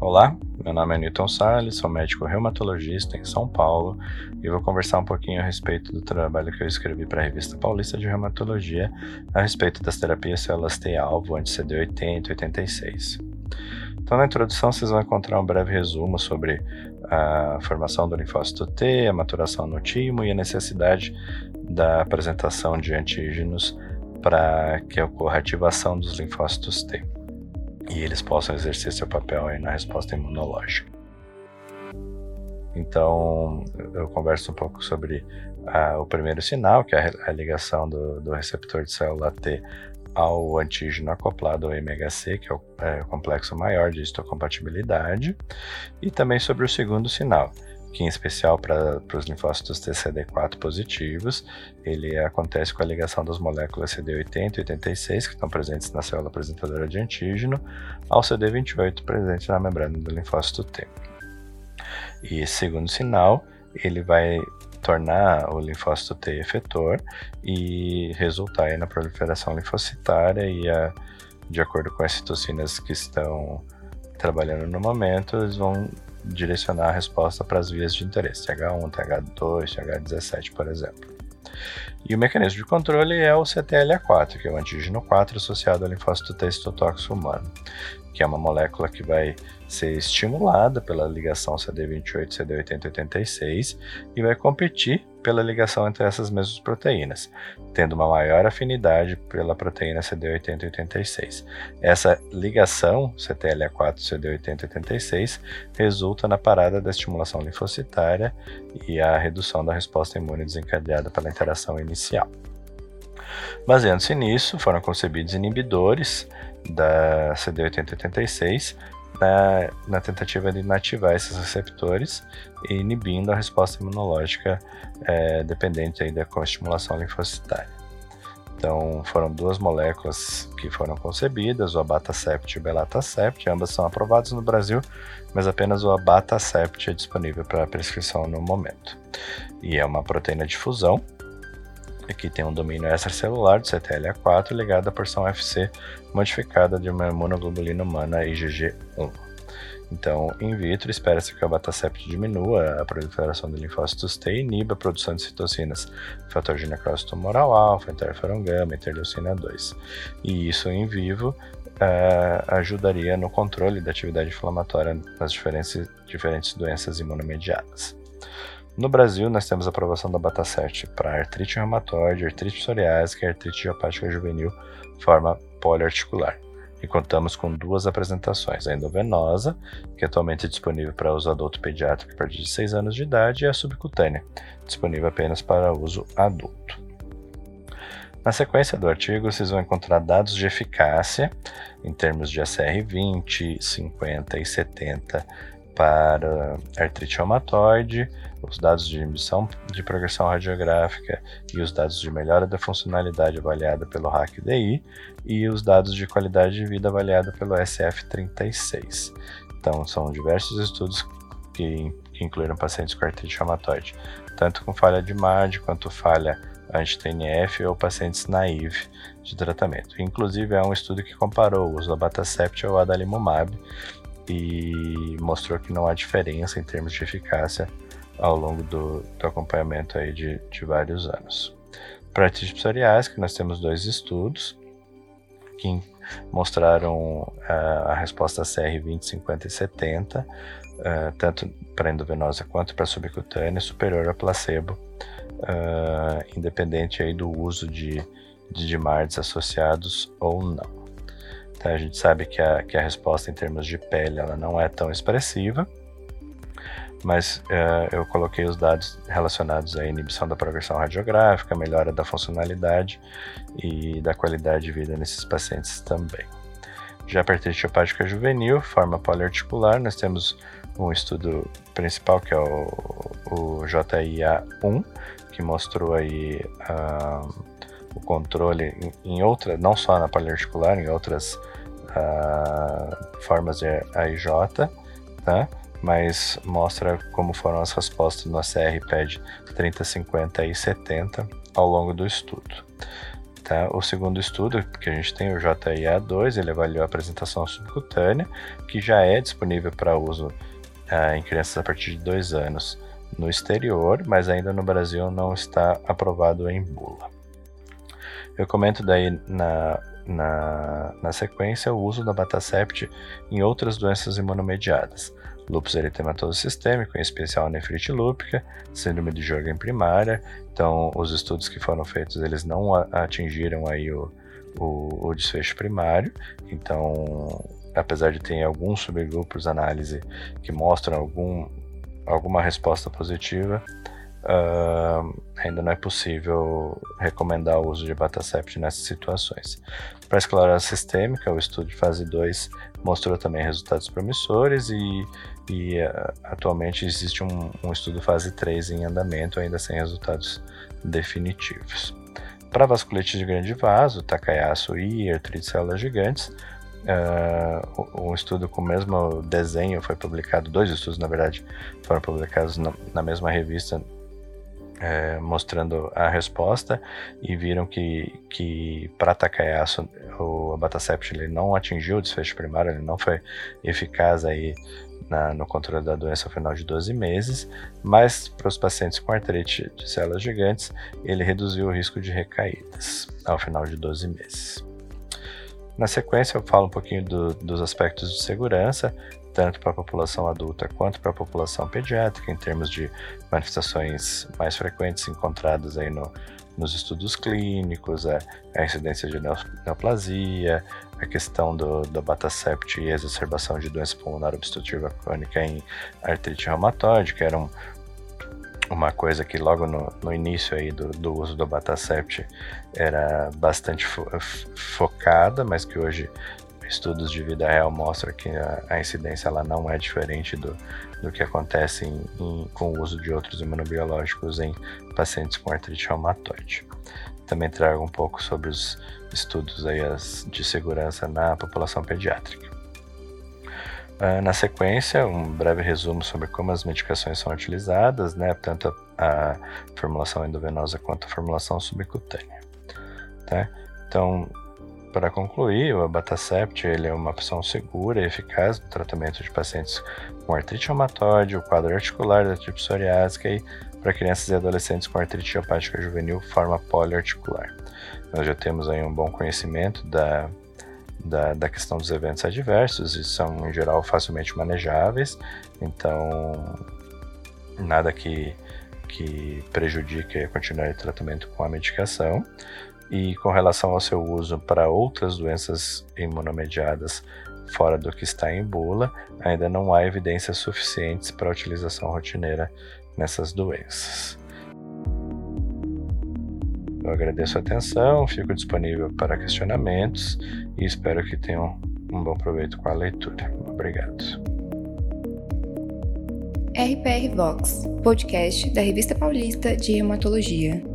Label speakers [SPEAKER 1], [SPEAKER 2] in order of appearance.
[SPEAKER 1] Olá, meu nome é Newton Salles, sou médico reumatologista em São Paulo e vou conversar um pouquinho a respeito do trabalho que eu escrevi para a Revista Paulista de Reumatologia a respeito das terapias células T-alvo anti-CD80 e 86. Então, na introdução, vocês vão encontrar um breve resumo sobre a formação do linfócito T, a maturação no timo e a necessidade da apresentação de antígenos para que ocorra a ativação dos linfócitos T e eles possam exercer seu papel aí na resposta imunológica. Então, eu converso um pouco sobre uh, o primeiro sinal, que é a ligação do, do, receptor de célula T ao antígeno acoplado ao MHC, que é o, é o complexo maior de histocompatibilidade, e também sobre o segundo sinal, que em especial para os linfócitos TCD4 positivos, ele acontece com a ligação das moléculas CD80 e 86, que estão presentes na célula apresentadora de antígeno, ao CD28 presente na membrana do linfócito T. E segundo sinal, ele vai tornar o linfócito T efetor e resultar na proliferação linfocitária e a, de acordo com as citocinas que estão trabalhando no momento, eles vão direcionar a resposta para as vias de interesse, TH1, TH2, TH17, por exemplo. E o mecanismo de controle é o CTLA4, que é o antígeno 4 associado ao linfócito T citotóxico humano, que é uma molécula que vai ser estimulada pela ligação CD28-CD80-86 e vai competir pela ligação entre essas mesmas proteínas, tendo uma maior afinidade pela proteína CD80-86. Essa ligação CTLA4-CD80-86 resulta na parada da estimulação linfocitária e a redução da resposta imune desencadeada pela interação inicial. Baseando-se nisso, foram concebidos inibidores da CD8086 na, na, tentativa de inativar esses receptores e inibindo a resposta imunológica é, dependente aí da estimulação linfocitária. Então, foram duas moléculas que foram concebidas, o abatacept e o belatacept, ambas são aprovadas no Brasil, mas apenas o abatacept é disponível para prescrição no momento. E é uma proteína de fusão, que tem um domínio extracelular de CTLA4 ligado à porção FC modificada de uma imunoglobulina humana IgG1. Então, in vitro, espera-se que o abatacept diminua a proliferação de linfócitos T e iniba a produção de citocinas, fator de necrose tumoral alfa, interferon gama, interleucina 2. E isso em vivo uh, ajudaria no controle da atividade inflamatória nas diferentes, diferentes doenças imunomediadas. No Brasil, nós temos a aprovação da Batacert para artrite reumatoide, artrite psoriásica e artrite idiopática juvenil, forma poliarticular. E contamos com duas apresentações: a endovenosa, que atualmente é disponível para uso adulto pediátrico a partir de 6 anos de idade, e a subcutânea, disponível apenas para uso adulto. Na sequência do artigo, vocês vão encontrar dados de eficácia em termos de ACR20, 50 e 70 para artrite reumatoide, os dados de emissão de progressão radiográfica e os dados de melhora da funcionalidade avaliada pelo RAC-DI e os dados de qualidade de vida avaliada pelo SF36. Então, são diversos estudos que, incluíram pacientes com artrite reumatoide, tanto com falha de MAD quanto falha anti-TNF ou pacientes naive de tratamento. Inclusive, é um estudo que comparou o uso da Batacept ao adalimumab e mostrou que não há diferença em termos de eficácia ao longo do, do acompanhamento aí de, de vários anos. Para artrite psoriásica, nós temos dois estudos que mostraram uh, a resposta CR20, 50 e 70, uh, tanto para endovenosa quanto para subcutânea, superior a placebo, uh, independente aí do uso de, de DMARDs associados ou não. Então a gente sabe que a, que a resposta em termos de pele ela não é tão expressiva, mas uh, eu coloquei os dados relacionados à inibição da progressão radiográfica, melhora da funcionalidade e da qualidade de vida nesses pacientes também. Já para artrite hepática juvenil, forma poliarticular, nós temos um estudo principal que é o, o JIA1, que mostrou aí uh, o controle em, em outra, não só na poliarticular, em outras uh, formas de AIJ, tá? mas mostra como foram as respostas no ACR-PED 30, 50 e 70 ao longo do estudo. Tá? O segundo estudo, que a gente tem, o JIA2, ele avaliou a apresentação subcutânea, que já é disponível para uso ah, em crianças a partir de dois anos no exterior, mas ainda no Brasil não está aprovado em bula. Eu comento daí na, na, na sequência o uso da Batacept em outras doenças imunomediadas, lúpus eritematoso sistêmico, em especial nefrite lúpica, síndrome de Jorgen primária. Então, os estudos que foram feitos, eles não atingiram aí o, o, o desfecho primário. Então, apesar de ter alguns subgrupos análise que mostram algum, alguma resposta positiva, uh, ainda não é possível recomendar o uso de Batacept nessas situações. Para a esclerose sistêmica, o estudo de fase 2 mostrou também resultados promissores e, e uh, atualmente existe um, um, estudo fase 3 em andamento, ainda sem resultados definitivos. Para vasculite de grande vaso, Takayasu e artrite de células gigantes, uh, um estudo com o mesmo desenho foi publicado, dois estudos na verdade foram publicados na, na mesma revista é, mostrando a resposta e viram que, que para Takayasu o Abatacept ele não atingiu o desfecho primário, ele não foi eficaz aí na, no controle da doença ao final de 12 meses, mas para os pacientes com artrite de células gigantes, ele reduziu o risco de recaídas ao final de 12 meses. Na sequência, eu falo um pouquinho do, dos aspectos de segurança, tanto para a população adulta quanto para a população pediátrica, em termos de manifestações mais frequentes encontradas aí no, nos estudos clínicos, a, a incidência de neoplasia, a questão do, do Batacept e a exacerbação de doença pulmonar obstrutiva crônica em artrite reumatoide, que era um, uma coisa que logo no, no início aí do, do, uso do Batacept era bastante fo focada, mas que hoje estudos de vida real mostram que a, a incidência ela não é diferente do, do que acontece em, em, com o uso de outros imunobiológicos em pacientes com artrite reumatoide. Também trago um pouco sobre os estudos aí as, de segurança na população pediátrica. Uh, na sequência, um breve resumo sobre como as medicações são utilizadas, né, tanto a, a formulação endovenosa quanto a formulação subcutânea. Tá? Então, para concluir, o Abatacept ele é uma opção segura e eficaz no tratamento de pacientes com artrite reumatoide, o quadro articular da artrite psoriásica e para crianças e adolescentes com artrite idiopática juvenil forma poliarticular. Nós já temos aí um bom conhecimento da, da, da questão dos eventos adversos e são, em geral, facilmente manejáveis, então nada que, que prejudique a continuidade de tratamento com a medicação. E com relação ao seu uso para outras doenças imunomediadas fora do que está em bula, ainda não há evidências suficientes para a utilização rotineira nessas doenças. Eu agradeço a atenção, fico disponível para questionamentos e espero que tenham um bom proveito com a leitura. Obrigado.
[SPEAKER 2] RPR Vox, podcast da Revista Paulista de Hematologia.